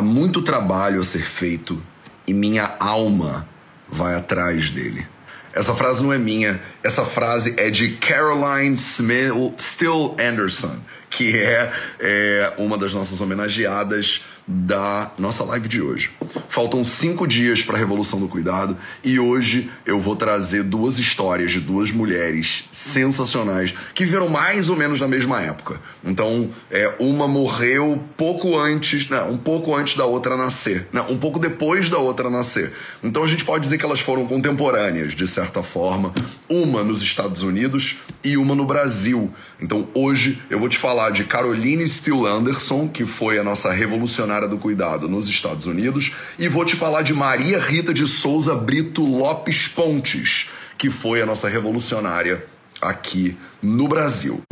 Há muito trabalho a ser feito e minha alma vai atrás dele. Essa frase não é minha, essa frase é de Caroline Smith, Still Anderson, que é, é uma das nossas homenageadas da nossa live de hoje. Faltam cinco dias para a Revolução do Cuidado e hoje eu vou trazer duas histórias de duas mulheres sensacionais que viveram mais ou menos na mesma época. Então, é, uma morreu pouco antes, né, um pouco antes da outra nascer, né, um pouco depois da outra nascer. Então a gente pode dizer que elas foram contemporâneas, de certa forma, uma nos Estados Unidos e uma no Brasil. Então hoje eu vou te falar de Caroline Steele Anderson, que foi a nossa revolucionária do cuidado nos Estados Unidos, e vou te falar de Maria Rita de Souza Brito Lopes Pontes, que foi a nossa revolucionária aqui no Brasil.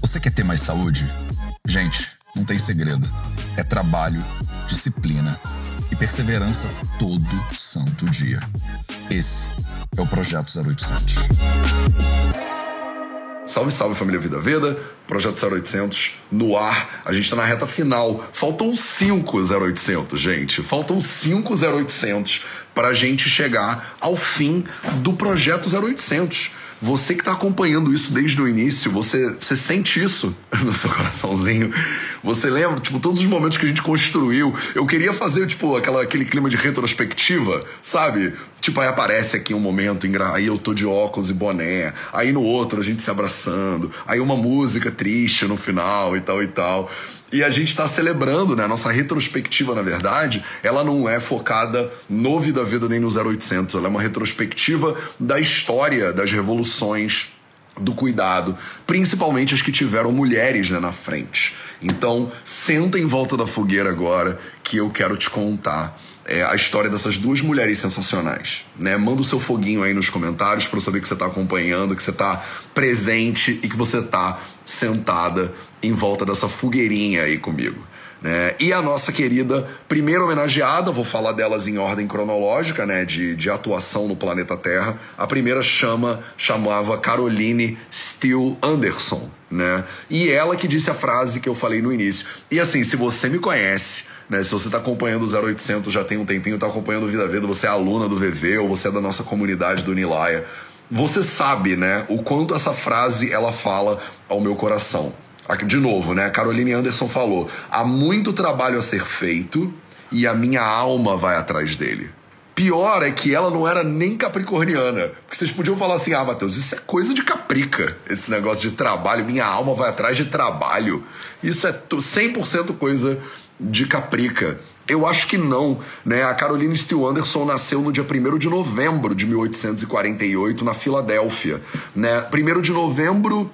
Você quer ter mais saúde? Gente, não tem segredo. É trabalho, disciplina e perseverança todo santo dia. Esse é o Projeto 0800. Salve, salve família Vida Veda, Projeto 0800 no ar. A gente está na reta final. Faltam 5 0800, gente. Faltam 5 0800 para a gente chegar ao fim do Projeto 0800. Você que está acompanhando isso desde o início, você, você sente isso no seu coraçãozinho. Você lembra, tipo, todos os momentos que a gente construiu. Eu queria fazer, tipo, aquela, aquele clima de retrospectiva, sabe? Tipo, aí aparece aqui um momento, aí eu tô de óculos e boné. Aí no outro a gente se abraçando. Aí uma música triste no final e tal e tal. E a gente está celebrando, né? A nossa retrospectiva, na verdade, ela não é focada no Vida Vida nem no 0800. Ela é uma retrospectiva da história das revoluções do cuidado, principalmente as que tiveram mulheres né, na frente. Então, senta em volta da fogueira agora que eu quero te contar é, a história dessas duas mulheres sensacionais. Né? Manda o seu foguinho aí nos comentários para eu saber que você está acompanhando, que você está presente e que você está sentada em volta dessa fogueirinha aí comigo. Né? E a nossa querida primeira homenageada, vou falar delas em ordem cronológica, né, de, de atuação no planeta Terra. A primeira chama chamava Caroline Steele Anderson, né? E ela que disse a frase que eu falei no início. E assim, se você me conhece, né, se você está acompanhando o 0800 já tem um tempinho, está acompanhando o Vida Vida, você é aluna do VV ou você é da nossa comunidade do Nilaia, você sabe, né, o quanto essa frase ela fala ao meu coração. De novo, né? A Caroline Anderson falou: há muito trabalho a ser feito e a minha alma vai atrás dele. Pior é que ela não era nem capricorniana. Porque vocês podiam falar assim: ah, Matheus, isso é coisa de caprica, esse negócio de trabalho, minha alma vai atrás de trabalho. Isso é 100% coisa de caprica. Eu acho que não, né? A Caroline Steele Anderson nasceu no dia 1 de novembro de 1848 na Filadélfia, né? 1 de novembro,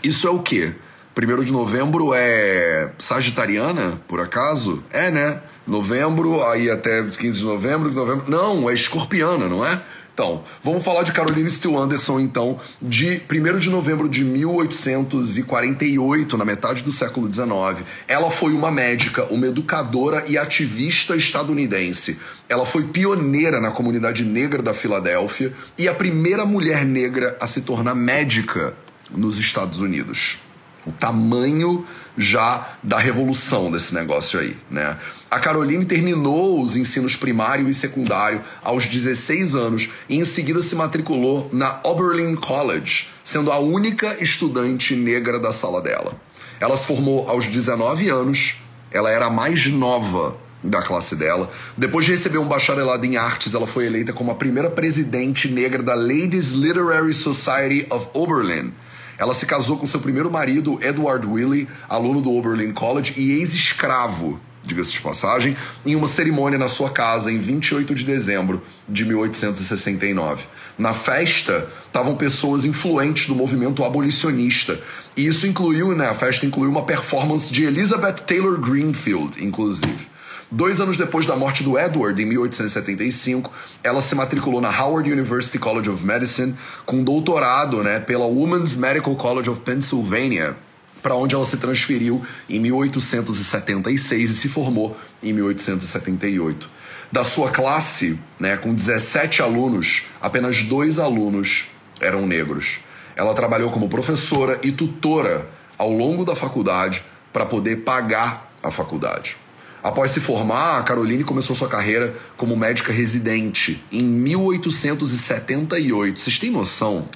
isso é o quê? 1 de novembro é Sagitariana, por acaso? É, né? Novembro, aí até 15 de novembro, novembro. Não, é escorpiana, não é? Então, vamos falar de Caroline Steele Anderson, então, de 1 de novembro de 1848, na metade do século XIX. Ela foi uma médica, uma educadora e ativista estadunidense. Ela foi pioneira na comunidade negra da Filadélfia e a primeira mulher negra a se tornar médica nos Estados Unidos o tamanho já da revolução desse negócio aí, né? A Caroline terminou os ensinos primário e secundário aos 16 anos e em seguida se matriculou na Oberlin College, sendo a única estudante negra da sala dela. Ela se formou aos 19 anos, ela era a mais nova da classe dela. Depois de receber um bacharelado em artes, ela foi eleita como a primeira presidente negra da Ladies Literary Society of Oberlin ela se casou com seu primeiro marido, Edward Willey, aluno do Oberlin College e ex-escravo, diga-se de passagem, em uma cerimônia na sua casa em 28 de dezembro de 1869. Na festa estavam pessoas influentes do movimento abolicionista. E isso incluiu, né, a festa incluiu uma performance de Elizabeth Taylor Greenfield, inclusive. Dois anos depois da morte do Edward, em 1875, ela se matriculou na Howard University College of Medicine com doutorado né, pela Women's Medical College of Pennsylvania, para onde ela se transferiu em 1876 e se formou em 1878. Da sua classe, né, com 17 alunos, apenas dois alunos eram negros. Ela trabalhou como professora e tutora ao longo da faculdade para poder pagar a faculdade. Após se formar, a Caroline começou sua carreira como médica residente em 1878. Vocês têm noção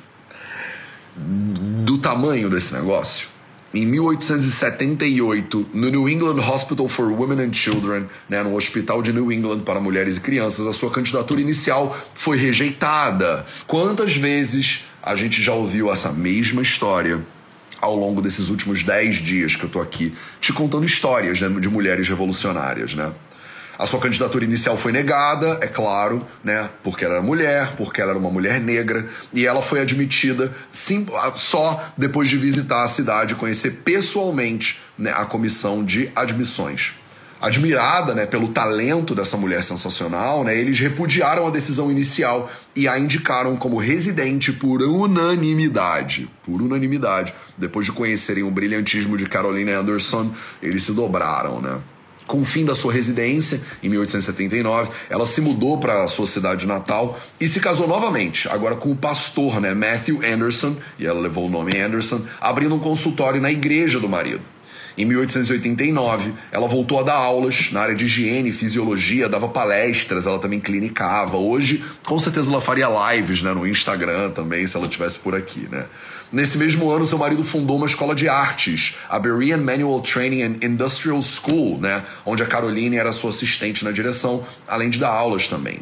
do tamanho desse negócio? Em 1878, no New England Hospital for Women and Children, né, no Hospital de New England para Mulheres e Crianças, a sua candidatura inicial foi rejeitada. Quantas vezes a gente já ouviu essa mesma história ao longo desses últimos dez dias que eu tô aqui te contando histórias né, de mulheres revolucionárias, né? A sua candidatura inicial foi negada, é claro, né? Porque ela era mulher, porque ela era uma mulher negra, e ela foi admitida sim, só depois de visitar a cidade e conhecer pessoalmente né, a comissão de admissões admirada né, pelo talento dessa mulher sensacional, né, eles repudiaram a decisão inicial e a indicaram como residente por unanimidade. Por unanimidade. Depois de conhecerem o brilhantismo de Caroline Anderson, eles se dobraram, né? Com o fim da sua residência, em 1879, ela se mudou para a sua cidade natal e se casou novamente, agora com o pastor né, Matthew Anderson, e ela levou o nome Anderson, abrindo um consultório na igreja do marido. Em 1889, ela voltou a dar aulas na área de higiene fisiologia, dava palestras, ela também clinicava. Hoje, com certeza, ela faria lives né, no Instagram também, se ela estivesse por aqui, né? Nesse mesmo ano, seu marido fundou uma escola de artes, a Berean Manual Training and Industrial School, né, onde a Caroline era sua assistente na direção, além de dar aulas também.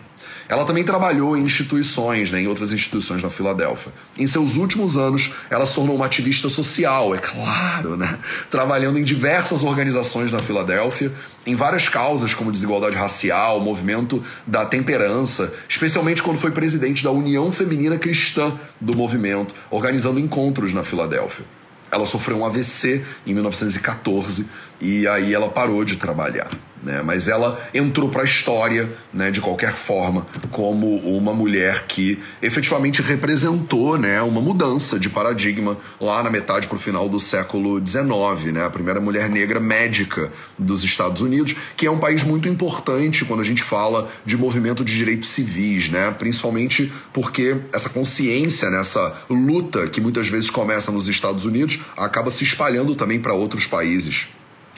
Ela também trabalhou em instituições, né, em outras instituições na Filadélfia. Em seus últimos anos, ela se tornou uma ativista social, é claro, né? Trabalhando em diversas organizações na Filadélfia, em várias causas como desigualdade racial, movimento da temperança, especialmente quando foi presidente da União Feminina Cristã do movimento, organizando encontros na Filadélfia. Ela sofreu um AVC em 1914 e aí ela parou de trabalhar né? Mas ela entrou para a história, né, de qualquer forma, como uma mulher que efetivamente representou, né, uma mudança de paradigma lá na metade para o final do século XIX, né? A primeira mulher negra médica dos Estados Unidos, que é um país muito importante quando a gente fala de movimento de direitos civis, né? Principalmente porque essa consciência, né, luta que muitas vezes começa nos Estados Unidos, acaba se espalhando também para outros países.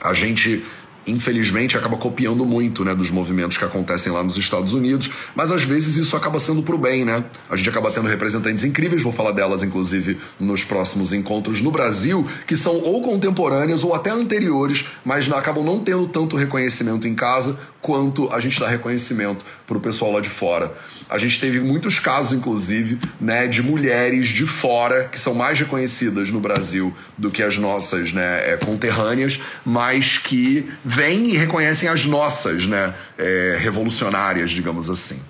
A gente infelizmente, acaba copiando muito, né, dos movimentos que acontecem lá nos Estados Unidos, mas às vezes isso acaba sendo pro bem, né? A gente acaba tendo representantes incríveis, vou falar delas, inclusive, nos próximos encontros no Brasil, que são ou contemporâneas ou até anteriores, mas acabam não tendo tanto reconhecimento em casa quanto a gente dá reconhecimento para o pessoal lá de fora. A gente teve muitos casos, inclusive, né, de mulheres de fora que são mais reconhecidas no Brasil do que as nossas né, é, conterrâneas, mas que vêm e reconhecem as nossas né, é, revolucionárias, digamos assim.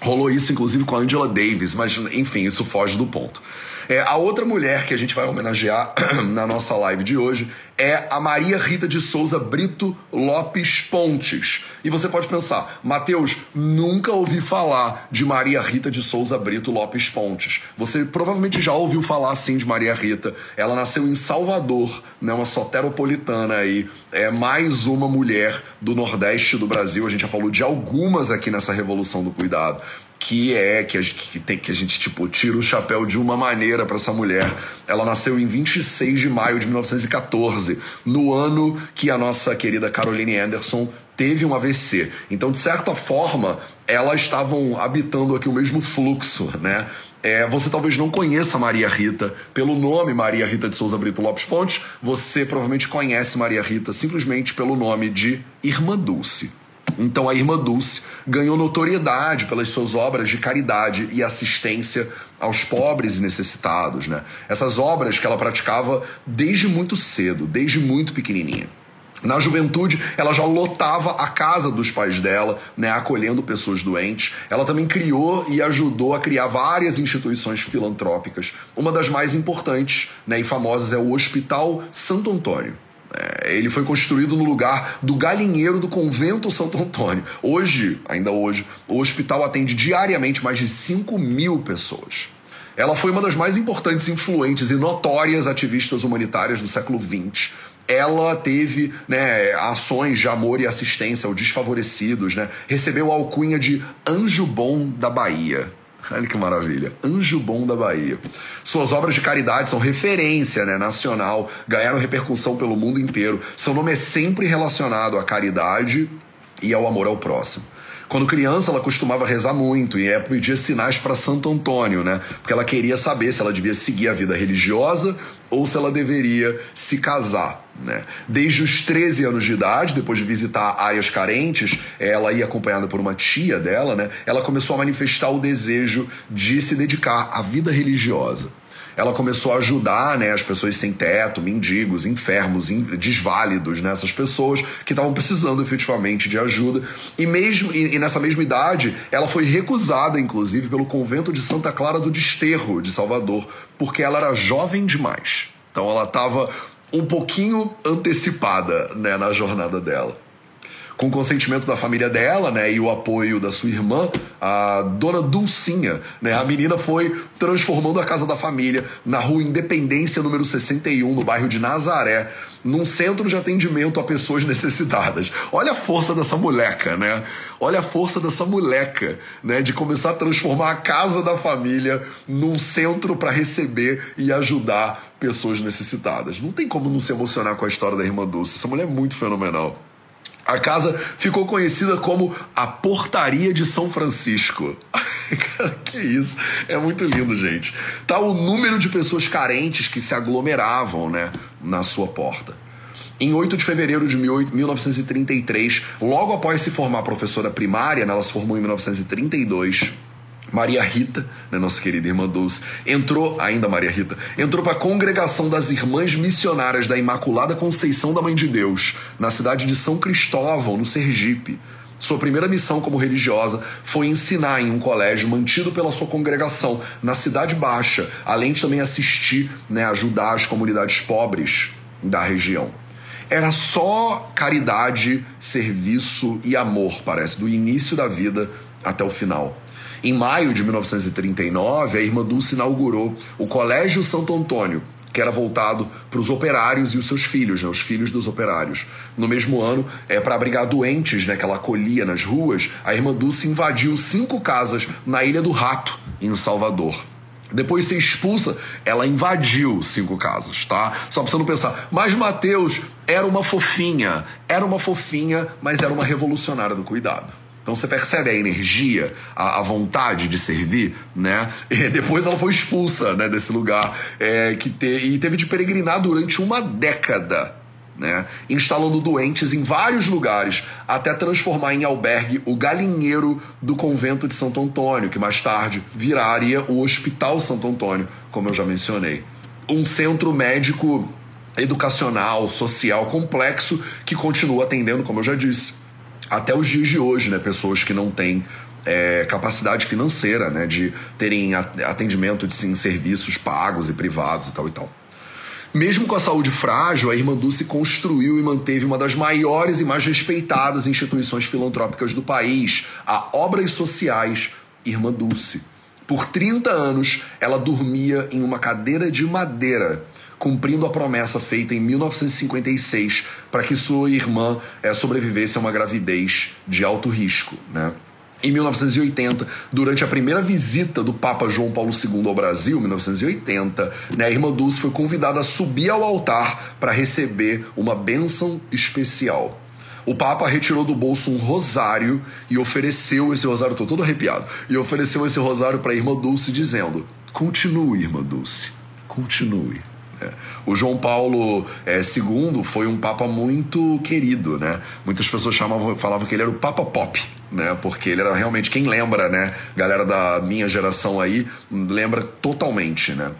Rolou isso, inclusive, com a Angela Davis, mas enfim, isso foge do ponto. É, a outra mulher que a gente vai homenagear na nossa live de hoje é a Maria Rita de Souza Brito Lopes Pontes. E você pode pensar, Mateus, nunca ouvi falar de Maria Rita de Souza Brito Lopes Pontes. Você provavelmente já ouviu falar sim de Maria Rita. Ela nasceu em Salvador, né, uma soteropolitana aí. É mais uma mulher do Nordeste do Brasil. A gente já falou de algumas aqui nessa Revolução do Cuidado que é que a, gente, que, tem, que a gente tipo tira o chapéu de uma maneira para essa mulher. Ela nasceu em 26 de maio de 1914, no ano que a nossa querida Caroline Anderson teve um AVC. Então, de certa forma, elas estavam habitando aqui o mesmo fluxo, né? É, você talvez não conheça Maria Rita pelo nome Maria Rita de Souza Brito Lopes Pontes, você provavelmente conhece Maria Rita simplesmente pelo nome de Irmã Dulce. Então a Irmã Dulce ganhou notoriedade pelas suas obras de caridade e assistência aos pobres e necessitados, né? Essas obras que ela praticava desde muito cedo, desde muito pequenininha. Na juventude, ela já lotava a casa dos pais dela, né, acolhendo pessoas doentes. Ela também criou e ajudou a criar várias instituições filantrópicas. Uma das mais importantes né, e famosas é o Hospital Santo Antônio. É, ele foi construído no lugar do galinheiro do convento Santo Antônio. Hoje, ainda hoje, o hospital atende diariamente mais de 5 mil pessoas. Ela foi uma das mais importantes, influentes e notórias ativistas humanitárias do século XX. Ela teve né, ações de amor e assistência aos desfavorecidos, né? recebeu a alcunha de Anjo Bom da Bahia. Olha que maravilha. Anjo Bom da Bahia. Suas obras de caridade são referência né, nacional, ganharam repercussão pelo mundo inteiro. Seu nome é sempre relacionado à caridade e ao amor ao próximo. Quando criança, ela costumava rezar muito e é pedir sinais para Santo Antônio, né? Porque ela queria saber se ela devia seguir a vida religiosa ou se ela deveria se casar. Né? Desde os 13 anos de idade, depois de visitar áreas carentes, ela ia acompanhada por uma tia dela, né? ela começou a manifestar o desejo de se dedicar à vida religiosa ela começou a ajudar né, as pessoas sem teto, mendigos, enfermos, desválidos, né, essas pessoas que estavam precisando efetivamente de ajuda. E mesmo e, nessa mesma idade, ela foi recusada, inclusive, pelo convento de Santa Clara do Desterro, de Salvador, porque ela era jovem demais. Então ela estava um pouquinho antecipada né, na jornada dela com o consentimento da família dela, né, e o apoio da sua irmã, a dona Dulcinha, né, a menina foi transformando a casa da família na rua Independência número 61, no bairro de Nazaré, num centro de atendimento a pessoas necessitadas. Olha a força dessa moleca, né? Olha a força dessa moleca, né, de começar a transformar a casa da família num centro para receber e ajudar pessoas necessitadas. Não tem como não se emocionar com a história da irmã Dulce. Essa mulher é muito fenomenal. A casa ficou conhecida como a Portaria de São Francisco. que isso, é muito lindo, gente. Tá o número de pessoas carentes que se aglomeravam, né, na sua porta. Em 8 de fevereiro de 1933, logo após se formar professora primária, né, ela se formou em 1932 Maria Rita, né, nossa querida irmã Dulce, entrou, ainda Maria Rita, entrou para a congregação das Irmãs Missionárias da Imaculada Conceição da Mãe de Deus, na cidade de São Cristóvão, no Sergipe. Sua primeira missão como religiosa foi ensinar em um colégio mantido pela sua congregação na Cidade Baixa, além de também assistir, né, ajudar as comunidades pobres da região. Era só caridade, serviço e amor, parece, do início da vida até o final. Em maio de 1939, a irmã Dulce inaugurou o Colégio Santo Antônio, que era voltado para os operários e os seus filhos, né, os filhos dos operários. No mesmo ano, é, para abrigar doentes né, que ela acolhia nas ruas, a irmã Dulce invadiu cinco casas na Ilha do Rato, em Salvador. Depois de ser expulsa, ela invadiu cinco casas, tá? Só pra você não pensar. Mas Mateus era uma fofinha, era uma fofinha, mas era uma revolucionária do cuidado. Então você percebe a energia, a, a, vontade de servir, né? E depois ela foi expulsa né, desse lugar é, que te, e teve de peregrinar durante uma década. Né, instalando doentes em vários lugares, até transformar em albergue o galinheiro do convento de Santo Antônio, que mais tarde viraria o Hospital Santo Antônio, como eu já mencionei. Um centro médico educacional, social complexo que continua atendendo, como eu já disse, até os dias de hoje, né? Pessoas que não têm é, capacidade financeira, né? De terem atendimento de sim, serviços pagos e privados e tal e tal. Mesmo com a saúde frágil, a Irmã Dulce construiu e manteve uma das maiores e mais respeitadas instituições filantrópicas do país, a Obras Sociais Irmã Dulce. Por 30 anos, ela dormia em uma cadeira de madeira cumprindo a promessa feita em 1956 para que sua irmã é, sobrevivesse a uma gravidez de alto risco. Né? Em 1980, durante a primeira visita do Papa João Paulo II ao Brasil, 1980, né, a irmã Dulce foi convidada a subir ao altar para receber uma bênção especial. O Papa retirou do bolso um rosário e ofereceu esse rosário, estou todo arrepiado, e ofereceu esse rosário para a irmã Dulce, dizendo: Continue, irmã Dulce, continue. É. O João Paulo é, II foi um papa muito querido, né? Muitas pessoas chamavam, falavam que ele era o Papa Pop, né? Porque ele era realmente quem lembra, né? Galera da minha geração aí lembra totalmente, né?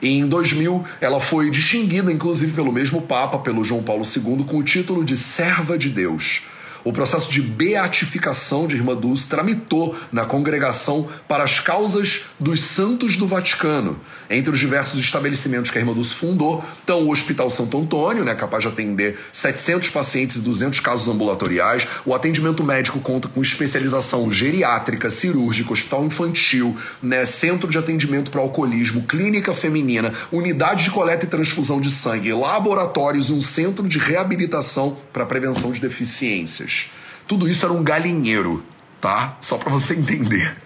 E em 2000, ela foi distinguida, inclusive, pelo mesmo Papa, pelo João Paulo II, com o título de Serva de Deus o processo de beatificação de Irmã Dulce tramitou na congregação para as causas dos santos do Vaticano. Entre os diversos estabelecimentos que a Irmã Dulce fundou estão o Hospital Santo Antônio, né, capaz de atender 700 pacientes e 200 casos ambulatoriais. O atendimento médico conta com especialização geriátrica, cirúrgica, hospital infantil, né, centro de atendimento para alcoolismo, clínica feminina, unidade de coleta e transfusão de sangue, laboratórios e um centro de reabilitação para prevenção de deficiências. Tudo isso era um galinheiro, tá? Só para você entender.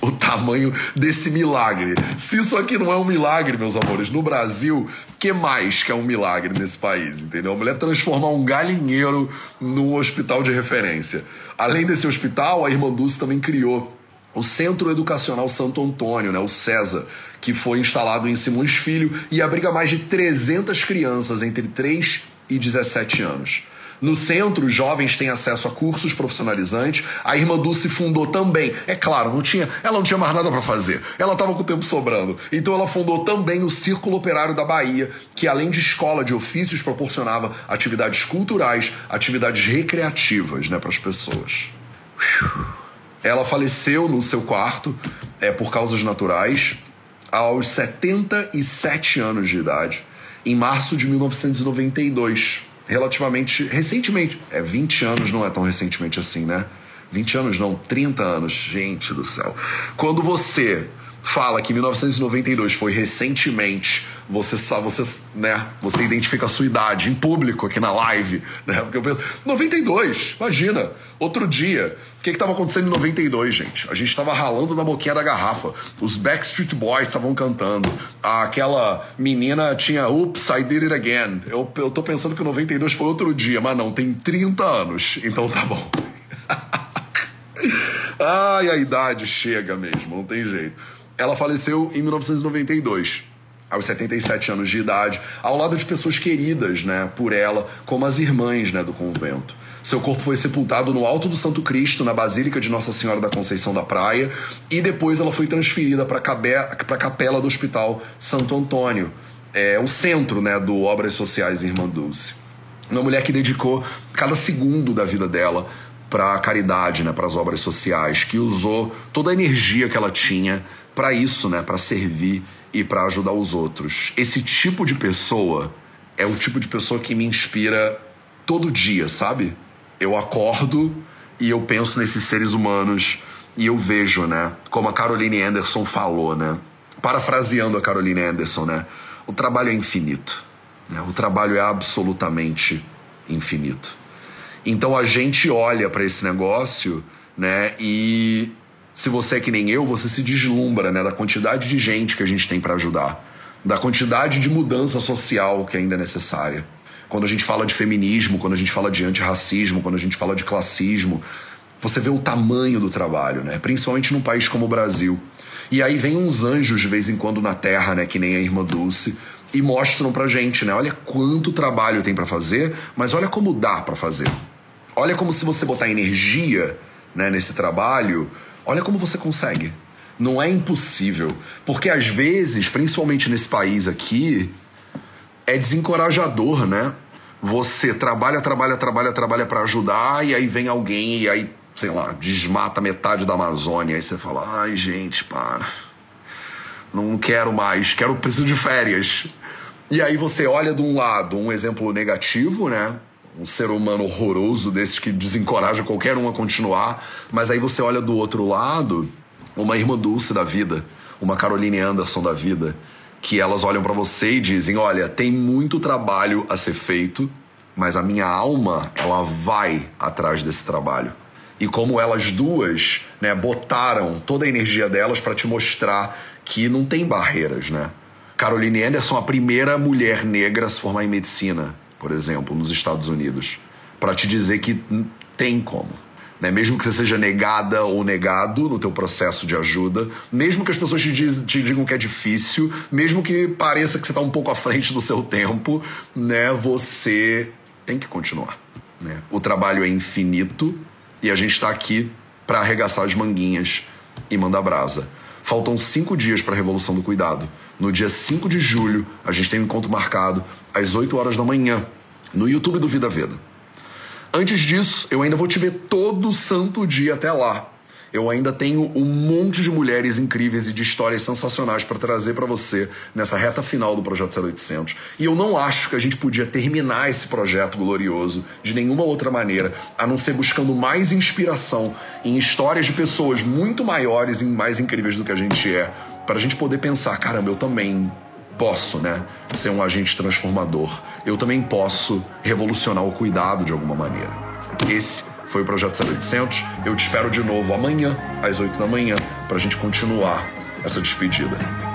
o tamanho desse milagre. Se isso aqui não é um milagre, meus amores, no Brasil, que mais que é um milagre nesse país, entendeu? A mulher transformar um galinheiro num hospital de referência. Além desse hospital, a Irmã Dulce também criou o Centro Educacional Santo Antônio, né, o CESA, que foi instalado em Simões Filho e abriga mais de 300 crianças entre 3 e 17 anos. No centro, os jovens têm acesso a cursos profissionalizantes. A irmã Dulce fundou também. É claro, não tinha, ela não tinha mais nada para fazer. Ela estava com o tempo sobrando. Então ela fundou também o Círculo Operário da Bahia, que além de escola de ofícios proporcionava atividades culturais, atividades recreativas, né, para as pessoas. Ela faleceu no seu quarto é, por causas naturais aos 77 anos de idade, em março de 1992 relativamente recentemente. É 20 anos, não é tão recentemente assim, né? 20 anos não, 30 anos, gente do céu. Quando você fala que 1992 foi recentemente, você sabe, você, né, você identifica a sua idade em público aqui na live, né? Porque eu penso, 92, imagina, outro dia. O que estava acontecendo em 92, gente? A gente estava ralando na boquinha da garrafa. Os Backstreet Boys estavam cantando. Aquela menina tinha Oops, I Did It Again. Eu, eu tô pensando que 92 foi outro dia, mas não, tem 30 anos. Então tá bom. Ai, a idade chega mesmo, não tem jeito. Ela faleceu em 1992 aos 77 anos de idade, ao lado de pessoas queridas, né, por ela, como as irmãs, né, do convento. Seu corpo foi sepultado no Alto do Santo Cristo, na Basílica de Nossa Senhora da Conceição da Praia, e depois ela foi transferida para a capela do Hospital Santo Antônio, é, o centro né, do Obras Sociais Irmã Dulce. Uma mulher que dedicou cada segundo da vida dela para a caridade, né, para as obras sociais, que usou toda a energia que ela tinha para isso, né, para servir e para ajudar os outros. Esse tipo de pessoa é o tipo de pessoa que me inspira todo dia, sabe? eu acordo e eu penso nesses seres humanos e eu vejo, né? Como a Caroline Anderson falou, né? Parafraseando a Caroline Anderson, né? O trabalho é infinito. Né? O trabalho é absolutamente infinito. Então a gente olha para esse negócio, né? E se você é que nem eu, você se deslumbra, né? Da quantidade de gente que a gente tem para ajudar, da quantidade de mudança social que ainda é necessária quando a gente fala de feminismo, quando a gente fala de antirracismo, quando a gente fala de classismo, você vê o tamanho do trabalho, né? Principalmente num país como o Brasil. E aí vem uns anjos de vez em quando na Terra, né? Que nem a irmã Dulce, e mostram pra gente, né? Olha quanto trabalho tem para fazer, mas olha como dá para fazer. Olha como se você botar energia, né, nesse trabalho, olha como você consegue. Não é impossível, porque às vezes, principalmente nesse país aqui, é desencorajador, né? Você trabalha, trabalha, trabalha, trabalha para ajudar e aí vem alguém e aí, sei lá, desmata metade da Amazônia. Aí você fala: "Ai, gente, para. Não quero mais, quero preciso de férias". E aí você olha de um lado um exemplo negativo, né? Um ser humano horroroso desses que desencoraja qualquer um a continuar, mas aí você olha do outro lado uma irmã dulce da vida, uma Caroline Anderson da vida, que elas olham para você e dizem: "Olha, tem muito trabalho a ser feito, mas a minha alma, ela vai atrás desse trabalho". E como elas duas, né, botaram toda a energia delas para te mostrar que não tem barreiras, né? Caroline Anderson, a primeira mulher negra a se formar em medicina, por exemplo, nos Estados Unidos, para te dizer que tem como. Né? Mesmo que você seja negada ou negado no teu processo de ajuda, mesmo que as pessoas te, diz, te digam que é difícil, mesmo que pareça que você está um pouco à frente do seu tempo, né? você tem que continuar. Né? O trabalho é infinito e a gente está aqui para arregaçar as manguinhas e mandar brasa. Faltam cinco dias para a Revolução do Cuidado. No dia 5 de julho, a gente tem um encontro marcado às 8 horas da manhã, no YouTube do Vida Veda. Antes disso, eu ainda vou te ver todo santo dia até lá. Eu ainda tenho um monte de mulheres incríveis e de histórias sensacionais para trazer para você nessa reta final do projeto 0800. E eu não acho que a gente podia terminar esse projeto glorioso de nenhuma outra maneira, a não ser buscando mais inspiração em histórias de pessoas muito maiores e mais incríveis do que a gente é, para a gente poder pensar, caramba, eu também posso, né, ser um agente transformador. Eu também posso revolucionar o cuidado de alguma maneira. Esse foi o Projeto 0800. Eu te espero de novo amanhã, às 8 da manhã, para a gente continuar essa despedida.